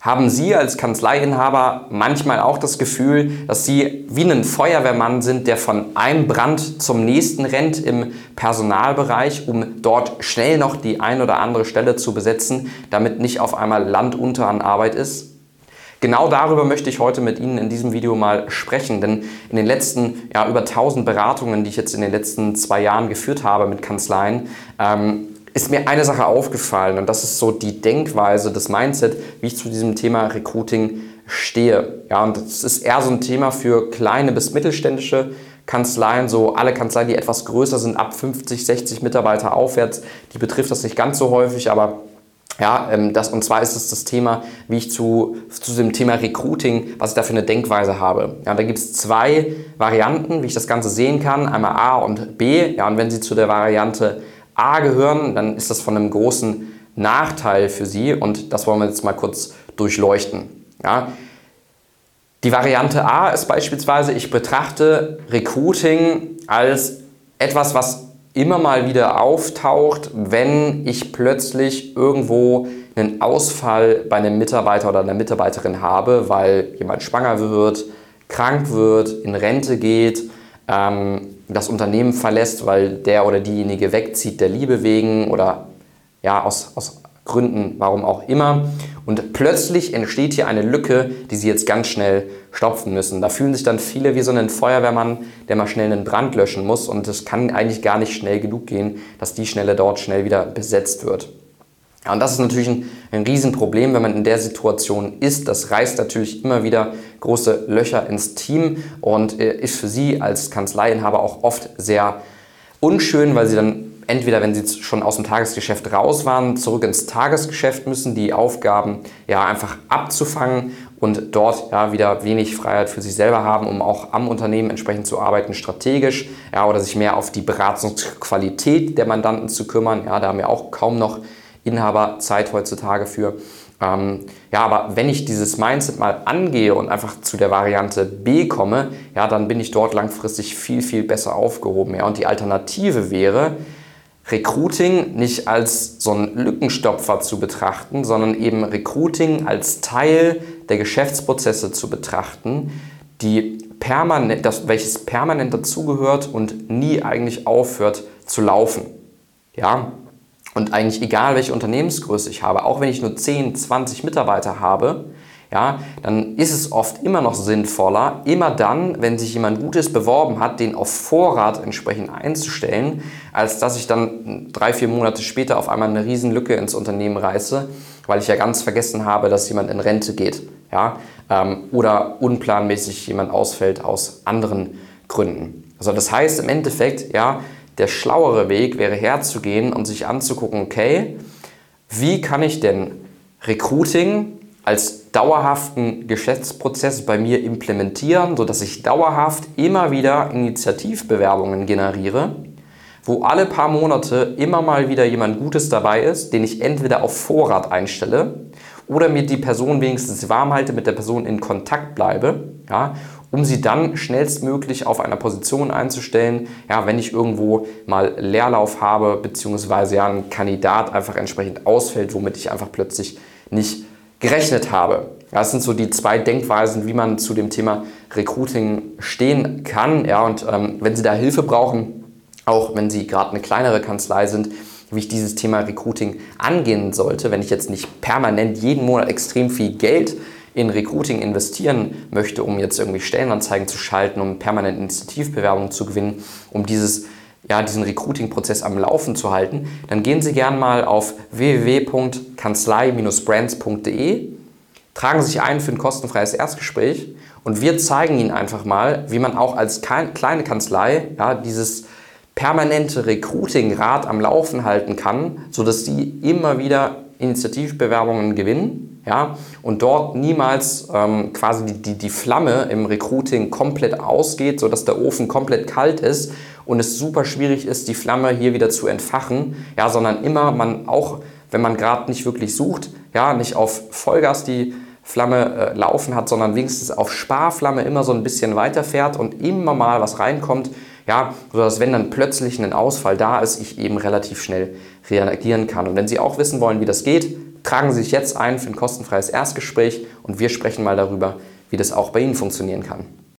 Haben Sie als Kanzleiinhaber manchmal auch das Gefühl, dass Sie wie ein Feuerwehrmann sind, der von einem Brand zum nächsten rennt im Personalbereich, um dort schnell noch die ein oder andere Stelle zu besetzen, damit nicht auf einmal Land unter an Arbeit ist? Genau darüber möchte ich heute mit Ihnen in diesem Video mal sprechen, denn in den letzten ja, über 1000 Beratungen, die ich jetzt in den letzten zwei Jahren geführt habe mit Kanzleien, ähm, ist mir eine Sache aufgefallen und das ist so die Denkweise, das Mindset, wie ich zu diesem Thema Recruiting stehe. Ja, und das ist eher so ein Thema für kleine bis mittelständische Kanzleien, so alle Kanzleien, die etwas größer sind, ab 50, 60 Mitarbeiter aufwärts, die betrifft das nicht ganz so häufig, aber ja, ähm, das, und zwar ist es das Thema, wie ich zu, zu dem Thema Recruiting, was ich da für eine Denkweise habe. Ja, da gibt es zwei Varianten, wie ich das Ganze sehen kann, einmal A und B. Ja, und wenn Sie zu der Variante A gehören, dann ist das von einem großen Nachteil für Sie und das wollen wir jetzt mal kurz durchleuchten. Ja. Die Variante A ist beispielsweise, ich betrachte Recruiting als etwas, was immer mal wieder auftaucht, wenn ich plötzlich irgendwo einen Ausfall bei einem Mitarbeiter oder einer Mitarbeiterin habe, weil jemand schwanger wird, krank wird, in Rente geht ähm, das Unternehmen verlässt, weil der oder diejenige wegzieht der Liebe wegen oder ja, aus, aus Gründen, warum auch immer. Und plötzlich entsteht hier eine Lücke, die sie jetzt ganz schnell stopfen müssen. Da fühlen sich dann viele wie so ein Feuerwehrmann, der mal schnell einen Brand löschen muss. Und es kann eigentlich gar nicht schnell genug gehen, dass die Stelle dort schnell wieder besetzt wird. Ja, und das ist natürlich ein, ein Riesenproblem, wenn man in der Situation ist. Das reißt natürlich immer wieder große Löcher ins Team und äh, ist für Sie als Kanzleiinhaber auch oft sehr unschön, weil Sie dann entweder, wenn Sie schon aus dem Tagesgeschäft raus waren, zurück ins Tagesgeschäft müssen, die Aufgaben ja einfach abzufangen und dort ja wieder wenig Freiheit für sich selber haben, um auch am Unternehmen entsprechend zu arbeiten, strategisch, ja, oder sich mehr auf die Beratungsqualität der Mandanten zu kümmern. Ja, da haben wir auch kaum noch Inhaber Zeit heutzutage für. Ähm, ja, aber wenn ich dieses Mindset mal angehe und einfach zu der Variante B komme, ja, dann bin ich dort langfristig viel, viel besser aufgehoben. Ja. Und die Alternative wäre, Recruiting nicht als so einen Lückenstopfer zu betrachten, sondern eben Recruiting als Teil der Geschäftsprozesse zu betrachten, die permanent, das, welches permanent dazugehört und nie eigentlich aufhört zu laufen. Ja, und eigentlich egal, welche Unternehmensgröße ich habe, auch wenn ich nur 10, 20 Mitarbeiter habe, ja, dann ist es oft immer noch sinnvoller, immer dann, wenn sich jemand Gutes beworben hat, den auf Vorrat entsprechend einzustellen, als dass ich dann drei, vier Monate später auf einmal eine Riesenlücke ins Unternehmen reiße, weil ich ja ganz vergessen habe, dass jemand in Rente geht. Ja, ähm, oder unplanmäßig jemand ausfällt aus anderen Gründen. Also das heißt im Endeffekt, ja, der schlauere Weg wäre herzugehen und sich anzugucken, okay, wie kann ich denn Recruiting als dauerhaften Geschäftsprozess bei mir implementieren, sodass ich dauerhaft immer wieder Initiativbewerbungen generiere, wo alle paar Monate immer mal wieder jemand Gutes dabei ist, den ich entweder auf Vorrat einstelle oder mir die Person wenigstens warm halte, mit der Person in Kontakt bleibe, ja, um sie dann schnellstmöglich auf einer Position einzustellen, ja, wenn ich irgendwo mal Leerlauf habe, beziehungsweise ja ein Kandidat einfach entsprechend ausfällt, womit ich einfach plötzlich nicht gerechnet habe. Das sind so die zwei Denkweisen, wie man zu dem Thema Recruiting stehen kann. Ja, und ähm, wenn Sie da Hilfe brauchen, auch wenn Sie gerade eine kleinere Kanzlei sind, wie ich dieses Thema Recruiting angehen sollte, wenn ich jetzt nicht permanent jeden Monat extrem viel Geld in Recruiting investieren möchte, um jetzt irgendwie Stellenanzeigen zu schalten, um permanent Initiativbewerbungen zu gewinnen, um dieses, ja, diesen Recruiting-Prozess am Laufen zu halten, dann gehen Sie gerne mal auf www.kanzlei-brands.de, tragen sich ein für ein kostenfreies Erstgespräch und wir zeigen Ihnen einfach mal, wie man auch als kleine Kanzlei ja, dieses permanente Recruiting-Rad am Laufen halten kann, sodass Sie immer wieder Initiativbewerbungen gewinnen ja, und dort niemals ähm, quasi die, die, die Flamme im Recruiting komplett ausgeht, sodass der Ofen komplett kalt ist und es super schwierig ist, die Flamme hier wieder zu entfachen, ja, sondern immer man auch, wenn man gerade nicht wirklich sucht, ja, nicht auf Vollgas die Flamme äh, laufen hat, sondern wenigstens auf Sparflamme immer so ein bisschen weiterfährt und immer mal was reinkommt, ja, sodass wenn dann plötzlich ein Ausfall da ist, ich eben relativ schnell reagieren kann. Und wenn Sie auch wissen wollen, wie das geht, tragen Sie sich jetzt ein für ein kostenfreies Erstgespräch und wir sprechen mal darüber, wie das auch bei Ihnen funktionieren kann.